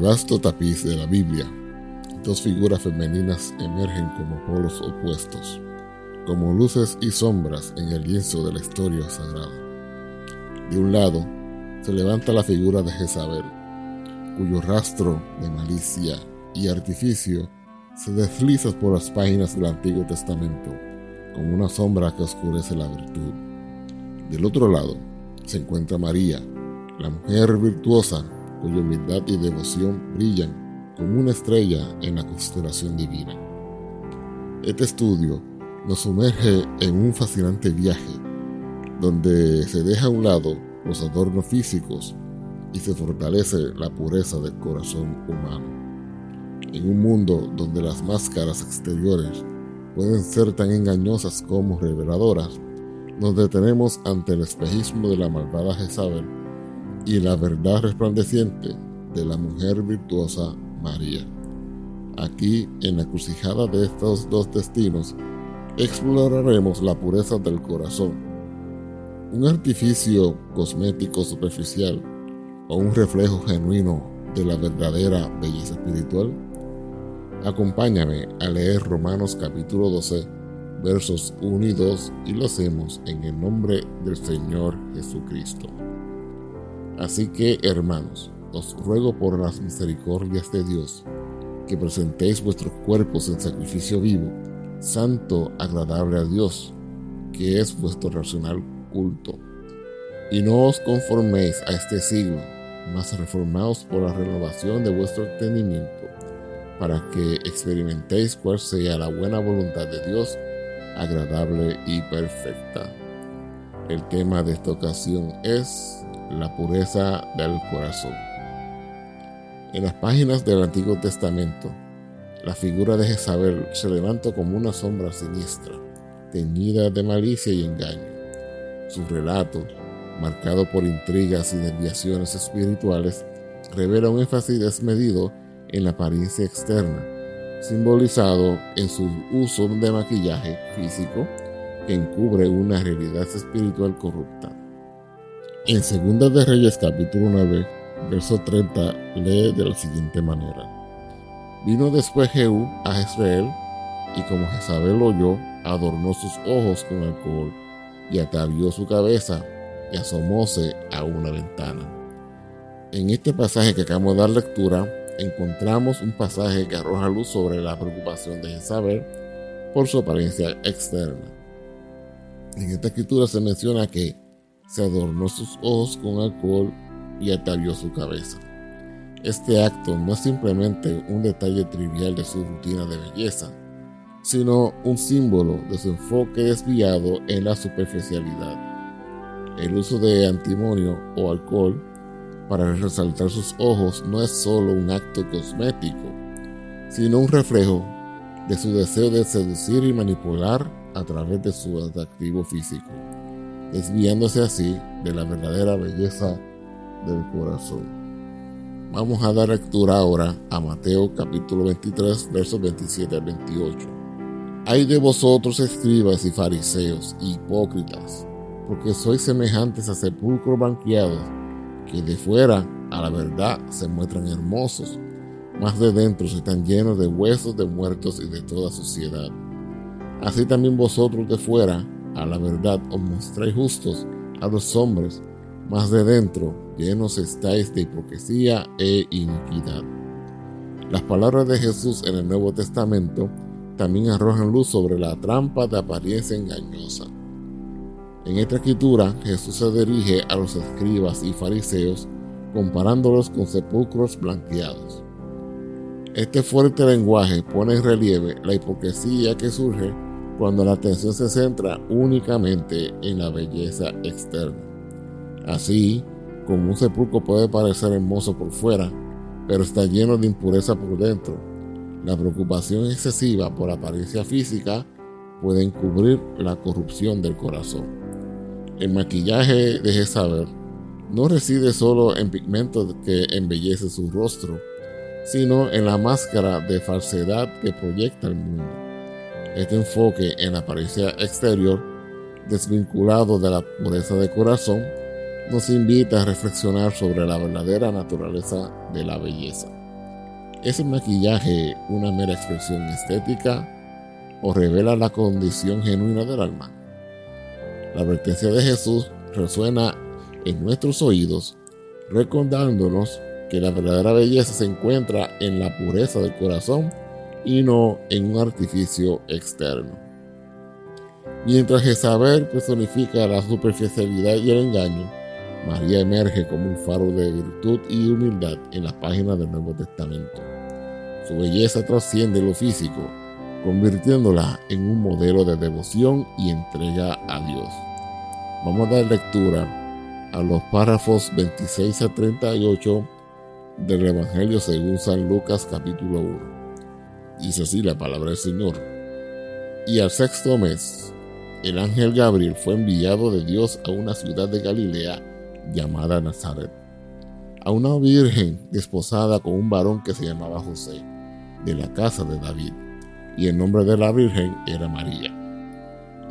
Vasto tapiz de la Biblia, dos figuras femeninas emergen como polos opuestos, como luces y sombras en el lienzo de la historia sagrada. De un lado, se levanta la figura de Jezabel, cuyo rastro de malicia y artificio se desliza por las páginas del Antiguo Testamento, como una sombra que oscurece la virtud. Del otro lado, se encuentra María, la mujer virtuosa cuya humildad y devoción brillan como una estrella en la constelación divina. Este estudio nos sumerge en un fascinante viaje donde se deja a un lado los adornos físicos y se fortalece la pureza del corazón humano. En un mundo donde las máscaras exteriores pueden ser tan engañosas como reveladoras, nos detenemos ante el espejismo de la malvada Jezabel y la verdad resplandeciente de la mujer virtuosa María. Aquí, en la crucijada de estos dos destinos, exploraremos la pureza del corazón, un artificio cosmético superficial o un reflejo genuino de la verdadera belleza espiritual. Acompáñame a leer Romanos capítulo 12, versos 1 y 2 y lo hacemos en el nombre del Señor Jesucristo. Así que, hermanos, os ruego por las misericordias de Dios, que presentéis vuestros cuerpos en sacrificio vivo, santo, agradable a Dios, que es vuestro racional culto. Y no os conforméis a este siglo, mas reformaos por la renovación de vuestro entendimiento, para que experimentéis cuál sea la buena voluntad de Dios, agradable y perfecta. El tema de esta ocasión es la pureza del corazón. En las páginas del Antiguo Testamento, la figura de Jezabel se levanta como una sombra siniestra, teñida de malicia y engaño. Su relato, marcado por intrigas y desviaciones espirituales, revela un énfasis desmedido en la apariencia externa, simbolizado en su uso de maquillaje físico que encubre una realidad espiritual corrupta. En Segunda de Reyes capítulo 9, verso 30, lee de la siguiente manera. Vino después Jehú a Jezreel, y como Jezabel oyó, adornó sus ojos con alcohol, y atavió su cabeza, y asomóse a una ventana. En este pasaje que acabamos de dar lectura, encontramos un pasaje que arroja luz sobre la preocupación de Jezabel por su apariencia externa. En esta escritura se menciona que se adornó sus ojos con alcohol y atavió su cabeza. Este acto no es simplemente un detalle trivial de su rutina de belleza, sino un símbolo de su enfoque desviado en la superficialidad. El uso de antimonio o alcohol para resaltar sus ojos no es solo un acto cosmético, sino un reflejo de su deseo de seducir y manipular a través de su atractivo físico, desviándose así de la verdadera belleza del corazón. Vamos a dar lectura ahora a Mateo capítulo 23 versos 27 al 28. Hay de vosotros escribas y fariseos, hipócritas, porque sois semejantes a sepulcros banqueados, que de fuera a la verdad se muestran hermosos, mas de dentro están llenos de huesos de muertos y de toda suciedad. Así también vosotros de fuera a la verdad os mostráis justos a los hombres, mas de dentro llenos estáis de hipocresía e iniquidad. Las palabras de Jesús en el Nuevo Testamento también arrojan luz sobre la trampa de apariencia engañosa. En esta escritura Jesús se dirige a los escribas y fariseos comparándolos con sepulcros blanqueados. Este fuerte lenguaje pone en relieve la hipocresía que surge cuando la atención se centra únicamente en la belleza externa. Así, como un sepulcro puede parecer hermoso por fuera, pero está lleno de impureza por dentro, la preocupación excesiva por apariencia física puede encubrir la corrupción del corazón. El maquillaje de Jezabel no reside solo en pigmentos que embellece su rostro, sino en la máscara de falsedad que proyecta el mundo. Este enfoque en la apariencia exterior, desvinculado de la pureza de corazón, nos invita a reflexionar sobre la verdadera naturaleza de la belleza. ¿Es el maquillaje una mera expresión estética o revela la condición genuina del alma? La advertencia de Jesús resuena en nuestros oídos, recordándonos que la verdadera belleza se encuentra en la pureza del corazón y no en un artificio externo. Mientras Jezabel personifica la superficialidad y el engaño, María emerge como un faro de virtud y humildad en las páginas del Nuevo Testamento. Su belleza trasciende lo físico, convirtiéndola en un modelo de devoción y entrega a Dios. Vamos a dar lectura a los párrafos 26 a 38 del Evangelio según San Lucas capítulo 1. Dice así la palabra del Señor. Y al sexto mes, el ángel Gabriel fue enviado de Dios a una ciudad de Galilea llamada Nazaret, a una virgen desposada con un varón que se llamaba José, de la casa de David, y el nombre de la virgen era María.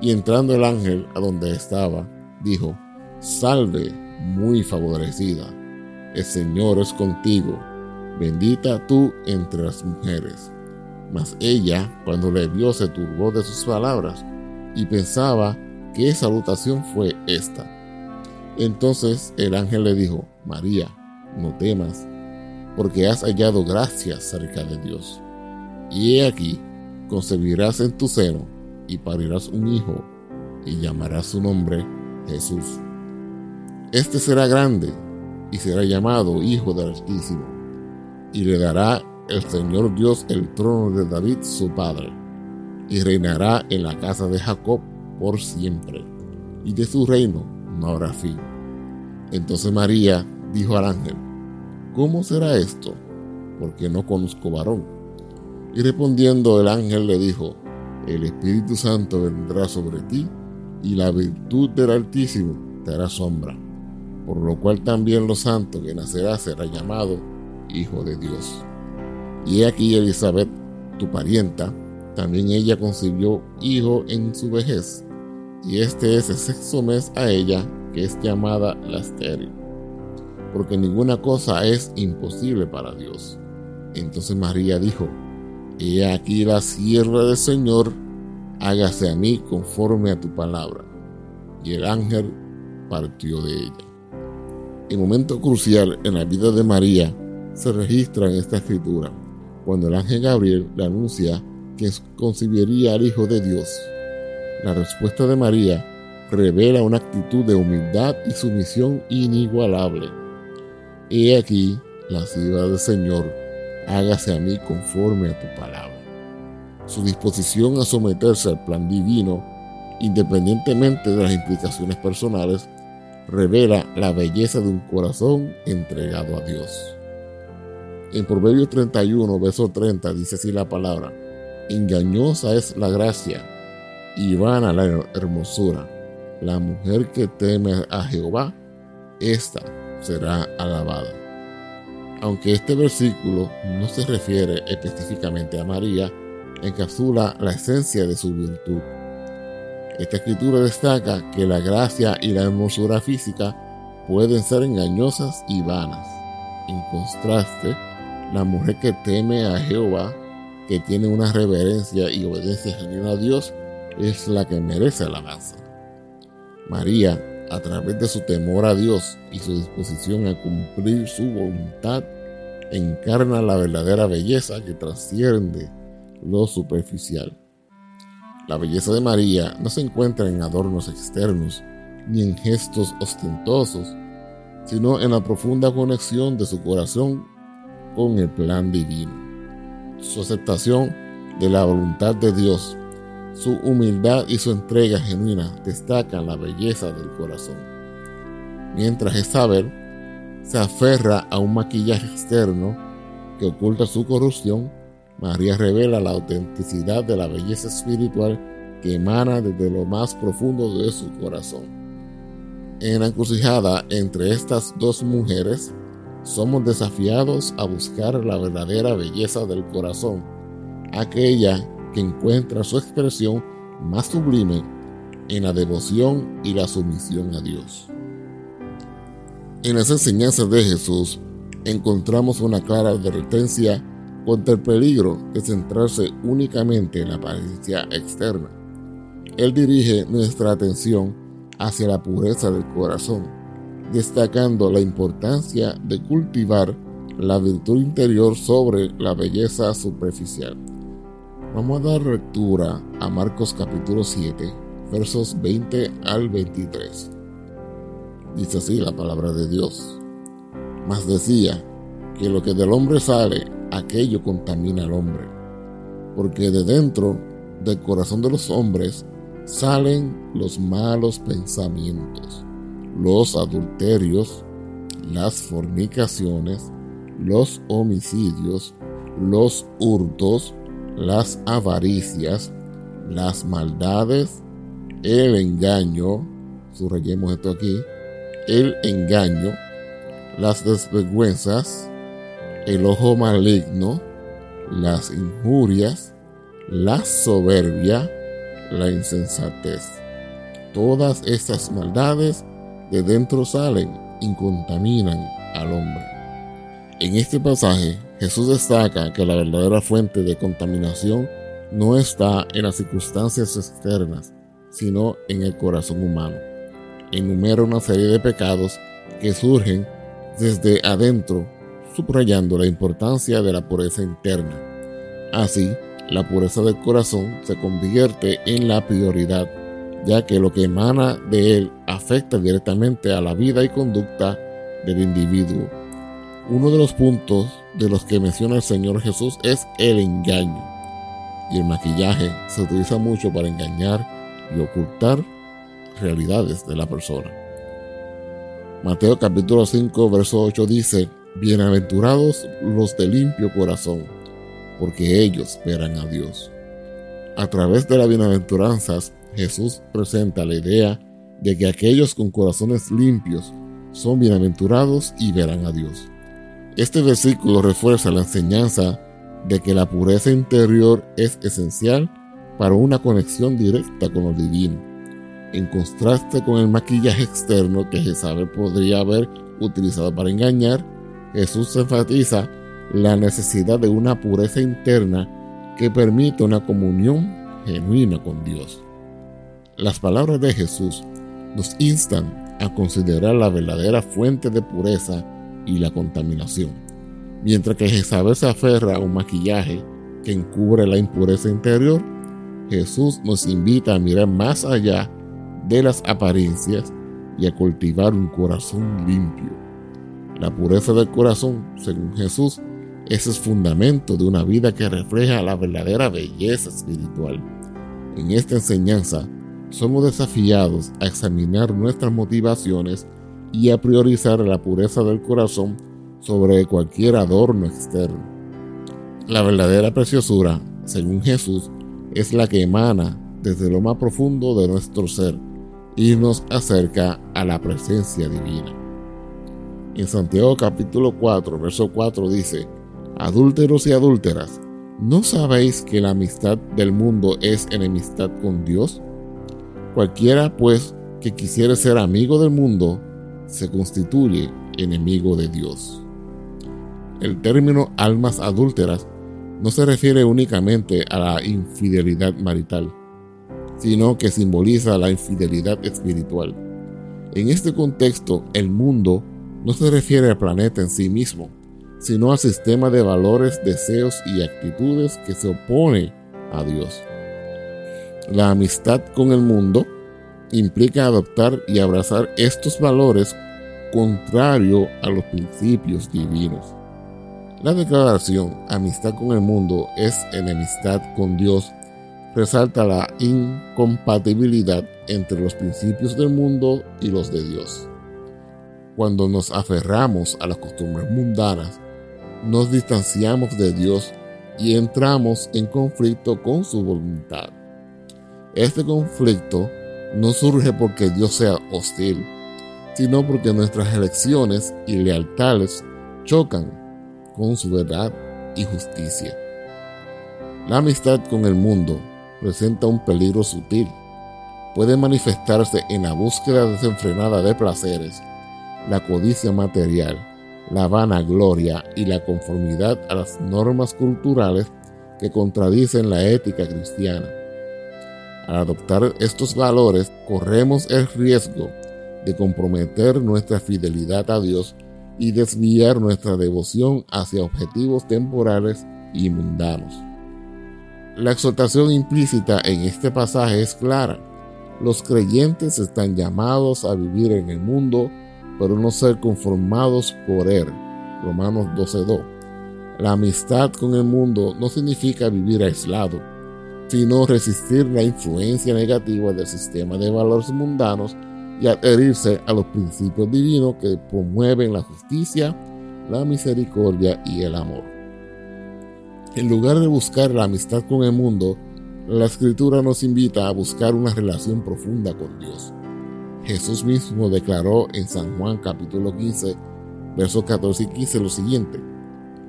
Y entrando el ángel a donde estaba, dijo, Salve, muy favorecida, el Señor es contigo, bendita tú entre las mujeres. Mas ella, cuando le vio, se turbó de sus palabras y pensaba qué salutación fue esta. Entonces el ángel le dijo, María, no temas, porque has hallado gracia cerca de Dios. Y he aquí, concebirás en tu seno y parirás un hijo, y llamarás su nombre Jesús. Este será grande y será llamado Hijo del Altísimo, y le dará el Señor Dios el trono de David su padre, y reinará en la casa de Jacob por siempre, y de su reino no habrá fin. Entonces María dijo al ángel, ¿cómo será esto? Porque no conozco varón. Y respondiendo el ángel le dijo, el Espíritu Santo vendrá sobre ti, y la virtud del Altísimo te hará sombra por lo cual también lo santo que nacerá será llamado Hijo de Dios. Y aquí Elizabeth, tu parienta, también ella concibió hijo en su vejez, y este es el sexto mes a ella, que es llamada la estéril, porque ninguna cosa es imposible para Dios. Entonces María dijo, He aquí la sierva del Señor, hágase a mí conforme a tu palabra. Y el ángel partió de ella. El momento crucial en la vida de María se registra en esta escritura, cuando el ángel Gabriel le anuncia que concibiría al Hijo de Dios. La respuesta de María revela una actitud de humildad y sumisión inigualable. He aquí la ciudad del Señor, hágase a mí conforme a tu palabra. Su disposición a someterse al plan divino, independientemente de las implicaciones personales, revela la belleza de un corazón entregado a Dios. En Proverbios 31, verso 30 dice así la palabra, engañosa es la gracia y vana la hermosura. La mujer que teme a Jehová, esta será alabada. Aunque este versículo no se refiere específicamente a María, encapsula la esencia de su virtud. Esta escritura destaca que la gracia y la hermosura física pueden ser engañosas y vanas. En contraste, la mujer que teme a Jehová, que tiene una reverencia y obediencia genuina a Dios, es la que merece alabanza. María, a través de su temor a Dios y su disposición a cumplir su voluntad, encarna la verdadera belleza que trasciende lo superficial. La belleza de María no se encuentra en adornos externos ni en gestos ostentosos, sino en la profunda conexión de su corazón con el plan divino. Su aceptación de la voluntad de Dios, su humildad y su entrega genuina destacan la belleza del corazón. Mientras Isabel se aferra a un maquillaje externo que oculta su corrupción, María revela la autenticidad de la belleza espiritual que emana desde lo más profundo de su corazón. En la encrucijada entre estas dos mujeres, somos desafiados a buscar la verdadera belleza del corazón, aquella que encuentra su expresión más sublime en la devoción y la sumisión a Dios. En las enseñanzas de Jesús encontramos una clara advertencia contra el peligro de centrarse únicamente en la apariencia externa. Él dirige nuestra atención hacia la pureza del corazón, destacando la importancia de cultivar la virtud interior sobre la belleza superficial. Vamos a dar lectura a Marcos capítulo 7, versos 20 al 23. Dice así la palabra de Dios. Mas decía que lo que del hombre sale aquello contamina al hombre, porque de dentro del corazón de los hombres salen los malos pensamientos, los adulterios, las fornicaciones, los homicidios, los hurtos, las avaricias, las maldades, el engaño, subrayemos esto aquí, el engaño, las desvergüenzas, el ojo maligno, las injurias, la soberbia, la insensatez. Todas estas maldades de dentro salen y contaminan al hombre. En este pasaje, Jesús destaca que la verdadera fuente de contaminación no está en las circunstancias externas, sino en el corazón humano. Enumera una serie de pecados que surgen desde adentro subrayando la importancia de la pureza interna. Así, la pureza del corazón se convierte en la prioridad, ya que lo que emana de él afecta directamente a la vida y conducta del individuo. Uno de los puntos de los que menciona el Señor Jesús es el engaño. Y el maquillaje se utiliza mucho para engañar y ocultar realidades de la persona. Mateo capítulo 5, verso 8 dice, Bienaventurados los de limpio corazón, porque ellos verán a Dios. A través de las bienaventuranzas, Jesús presenta la idea de que aquellos con corazones limpios son bienaventurados y verán a Dios. Este versículo refuerza la enseñanza de que la pureza interior es esencial para una conexión directa con lo divino, en contraste con el maquillaje externo que Jezabel podría haber utilizado para engañar Jesús enfatiza la necesidad de una pureza interna que permite una comunión genuina con Dios. Las palabras de Jesús nos instan a considerar la verdadera fuente de pureza y la contaminación, mientras que Jezabel se aferra a un maquillaje que encubre la impureza interior, Jesús nos invita a mirar más allá de las apariencias y a cultivar un corazón limpio la pureza del corazón, según Jesús, es el fundamento de una vida que refleja la verdadera belleza espiritual. En esta enseñanza, somos desafiados a examinar nuestras motivaciones y a priorizar la pureza del corazón sobre cualquier adorno externo. La verdadera preciosura, según Jesús, es la que emana desde lo más profundo de nuestro ser y nos acerca a la presencia divina. En Santiago capítulo 4, verso 4 dice, Adúlteros y adúlteras, ¿no sabéis que la amistad del mundo es enemistad con Dios? Cualquiera, pues, que quisiera ser amigo del mundo, se constituye enemigo de Dios. El término almas adúlteras no se refiere únicamente a la infidelidad marital, sino que simboliza la infidelidad espiritual. En este contexto, el mundo no se refiere al planeta en sí mismo, sino al sistema de valores, deseos y actitudes que se opone a Dios. La amistad con el mundo implica adoptar y abrazar estos valores contrario a los principios divinos. La declaración amistad con el mundo es enemistad con Dios resalta la incompatibilidad entre los principios del mundo y los de Dios. Cuando nos aferramos a las costumbres mundanas, nos distanciamos de Dios y entramos en conflicto con su voluntad. Este conflicto no surge porque Dios sea hostil, sino porque nuestras elecciones y lealtades chocan con su verdad y justicia. La amistad con el mundo presenta un peligro sutil. Puede manifestarse en la búsqueda desenfrenada de placeres, la codicia material, la vanagloria y la conformidad a las normas culturales que contradicen la ética cristiana. Al adoptar estos valores, corremos el riesgo de comprometer nuestra fidelidad a Dios y desviar nuestra devoción hacia objetivos temporales y mundanos. La exhortación implícita en este pasaje es clara. Los creyentes están llamados a vivir en el mundo, pero no ser conformados por él. Romanos 12.2. La amistad con el mundo no significa vivir aislado, sino resistir la influencia negativa del sistema de valores mundanos y adherirse a los principios divinos que promueven la justicia, la misericordia y el amor. En lugar de buscar la amistad con el mundo, la escritura nos invita a buscar una relación profunda con Dios. Jesús mismo declaró en San Juan capítulo 15, versos 14 y 15 lo siguiente,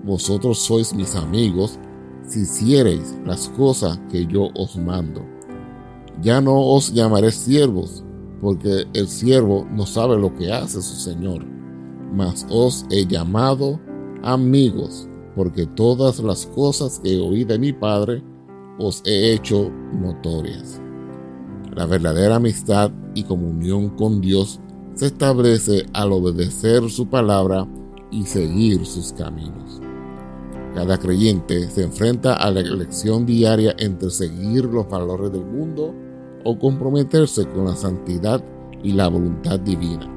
Vosotros sois mis amigos si hiciereis las cosas que yo os mando. Ya no os llamaré siervos, porque el siervo no sabe lo que hace su Señor, mas os he llamado amigos porque todas las cosas que oí de mi Padre os he hecho notorias. La verdadera amistad y comunión con Dios se establece al obedecer su palabra y seguir sus caminos. Cada creyente se enfrenta a la elección diaria entre seguir los valores del mundo o comprometerse con la santidad y la voluntad divina.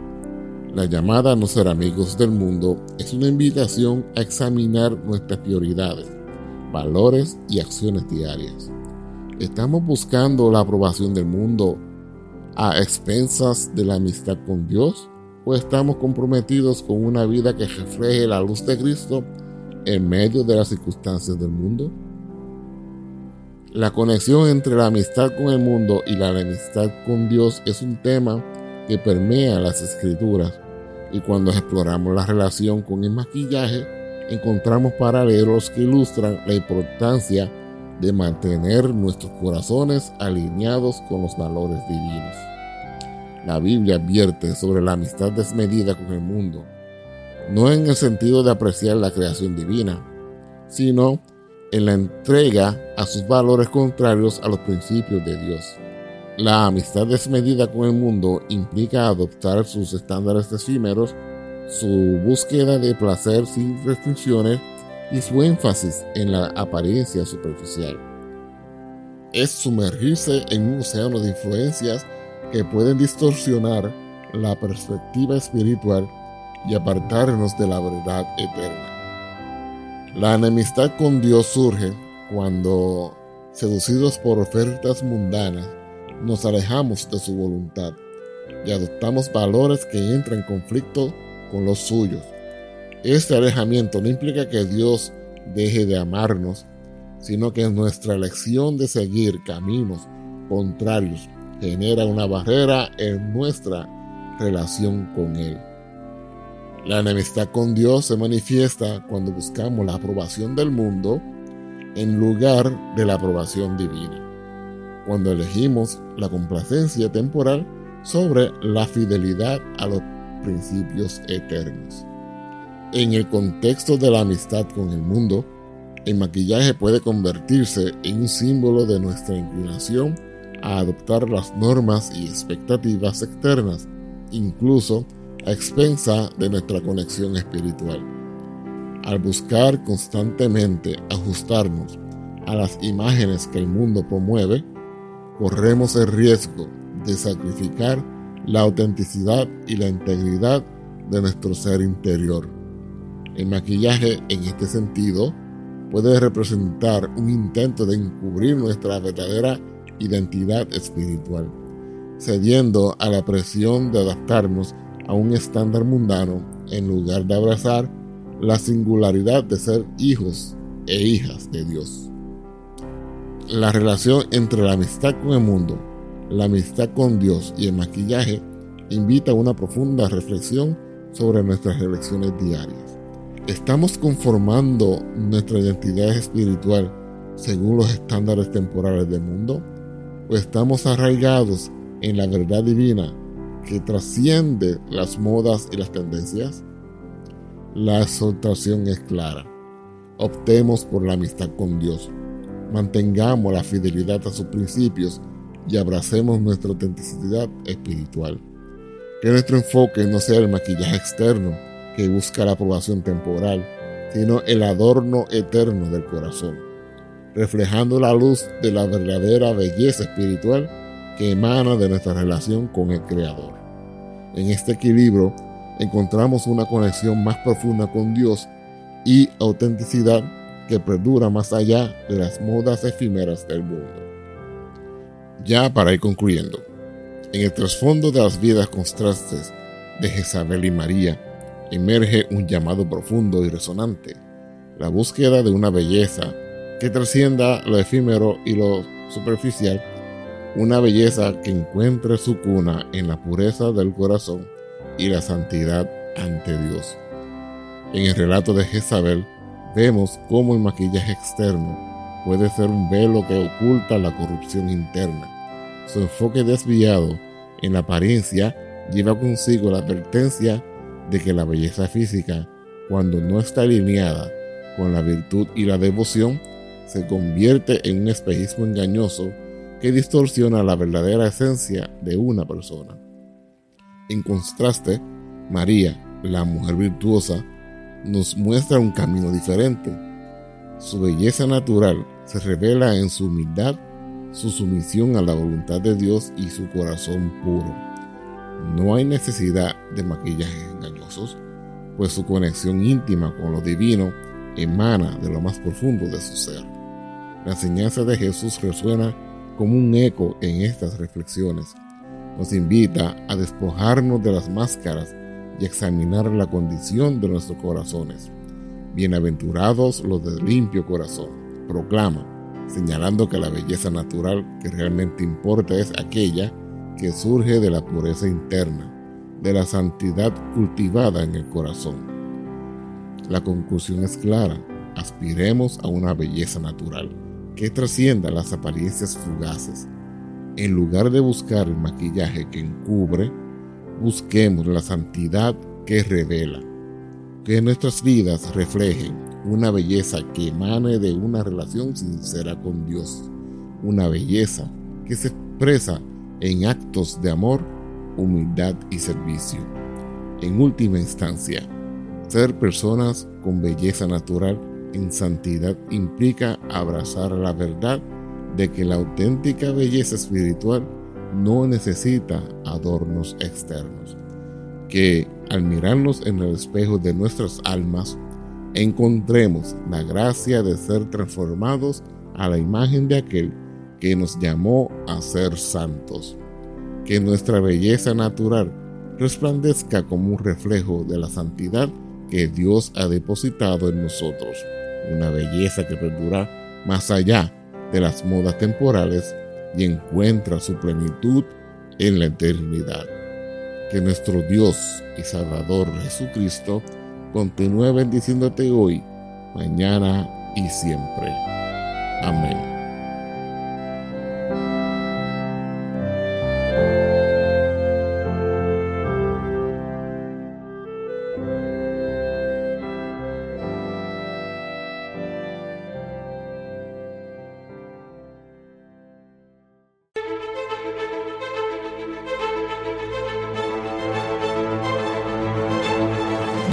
La llamada a no ser amigos del mundo es una invitación a examinar nuestras prioridades, valores y acciones diarias. ¿Estamos buscando la aprobación del mundo a expensas de la amistad con Dios? ¿O estamos comprometidos con una vida que refleje la luz de Cristo en medio de las circunstancias del mundo? La conexión entre la amistad con el mundo y la amistad con Dios es un tema que permea las escrituras y cuando exploramos la relación con el maquillaje, encontramos paralelos que ilustran la importancia de mantener nuestros corazones alineados con los valores divinos. La Biblia advierte sobre la amistad desmedida con el mundo, no en el sentido de apreciar la creación divina, sino en la entrega a sus valores contrarios a los principios de Dios. La amistad desmedida con el mundo implica adoptar sus estándares efímeros, su búsqueda de placer sin restricciones y su énfasis en la apariencia superficial. Es sumergirse en un océano de influencias que pueden distorsionar la perspectiva espiritual y apartarnos de la verdad eterna. La enemistad con Dios surge cuando, seducidos por ofertas mundanas, nos alejamos de su voluntad y adoptamos valores que entran en conflicto con los suyos. Este alejamiento no implica que Dios deje de amarnos, sino que nuestra elección de seguir caminos contrarios, genera una barrera en nuestra relación con Él. La enemistad con Dios se manifiesta cuando buscamos la aprobación del mundo en lugar de la aprobación divina, cuando elegimos la complacencia temporal sobre la fidelidad a los principios eternos. En el contexto de la amistad con el mundo, el maquillaje puede convertirse en un símbolo de nuestra inclinación a adoptar las normas y expectativas externas, incluso a expensa de nuestra conexión espiritual. Al buscar constantemente ajustarnos a las imágenes que el mundo promueve, corremos el riesgo de sacrificar la autenticidad y la integridad de nuestro ser interior. El maquillaje en este sentido puede representar un intento de encubrir nuestra verdadera identidad espiritual, cediendo a la presión de adaptarnos a un estándar mundano en lugar de abrazar la singularidad de ser hijos e hijas de Dios. La relación entre la amistad con el mundo, la amistad con Dios y el maquillaje invita a una profunda reflexión sobre nuestras elecciones diarias. ¿Estamos conformando nuestra identidad espiritual según los estándares temporales del mundo? ¿O estamos arraigados en la verdad divina que trasciende las modas y las tendencias? La exhortación es clara. Optemos por la amistad con Dios. Mantengamos la fidelidad a sus principios y abracemos nuestra autenticidad espiritual. Que nuestro enfoque no sea el maquillaje externo que busca la aprobación temporal, sino el adorno eterno del corazón, reflejando la luz de la verdadera belleza espiritual que emana de nuestra relación con el Creador. En este equilibrio encontramos una conexión más profunda con Dios y autenticidad que perdura más allá de las modas efímeras del mundo. Ya para ir concluyendo, en el trasfondo de las vidas contrastes de Jezabel y María emerge un llamado profundo y resonante, la búsqueda de una belleza que trascienda lo efímero y lo superficial una belleza que encuentre su cuna en la pureza del corazón y la santidad ante Dios. En el relato de Jezabel vemos cómo el maquillaje externo puede ser un velo que oculta la corrupción interna. Su enfoque desviado en la apariencia lleva consigo la advertencia de que la belleza física, cuando no está alineada con la virtud y la devoción, se convierte en un espejismo engañoso que distorsiona la verdadera esencia de una persona. En contraste, María, la mujer virtuosa, nos muestra un camino diferente. Su belleza natural se revela en su humildad, su sumisión a la voluntad de Dios y su corazón puro. No hay necesidad de maquillajes engañosos, pues su conexión íntima con lo divino emana de lo más profundo de su ser. La enseñanza de Jesús resuena como un eco en estas reflexiones. Nos invita a despojarnos de las máscaras y examinar la condición de nuestros corazones. Bienaventurados los de limpio corazón, proclama, señalando que la belleza natural que realmente importa es aquella que surge de la pureza interna, de la santidad cultivada en el corazón. La conclusión es clara, aspiremos a una belleza natural que trascienda las apariencias fugaces. En lugar de buscar el maquillaje que encubre, busquemos la santidad que revela. Que nuestras vidas reflejen una belleza que emane de una relación sincera con Dios. Una belleza que se expresa en actos de amor, humildad y servicio. En última instancia, ser personas con belleza natural en santidad implica abrazar la verdad de que la auténtica belleza espiritual no necesita adornos externos, que al mirarnos en el espejo de nuestras almas, encontremos la gracia de ser transformados a la imagen de aquel que nos llamó a ser santos, que nuestra belleza natural resplandezca como un reflejo de la santidad que Dios ha depositado en nosotros una belleza que perdura más allá de las modas temporales y encuentra su plenitud en la eternidad. Que nuestro Dios y Salvador Jesucristo continúe bendiciéndote hoy, mañana y siempre. Amén.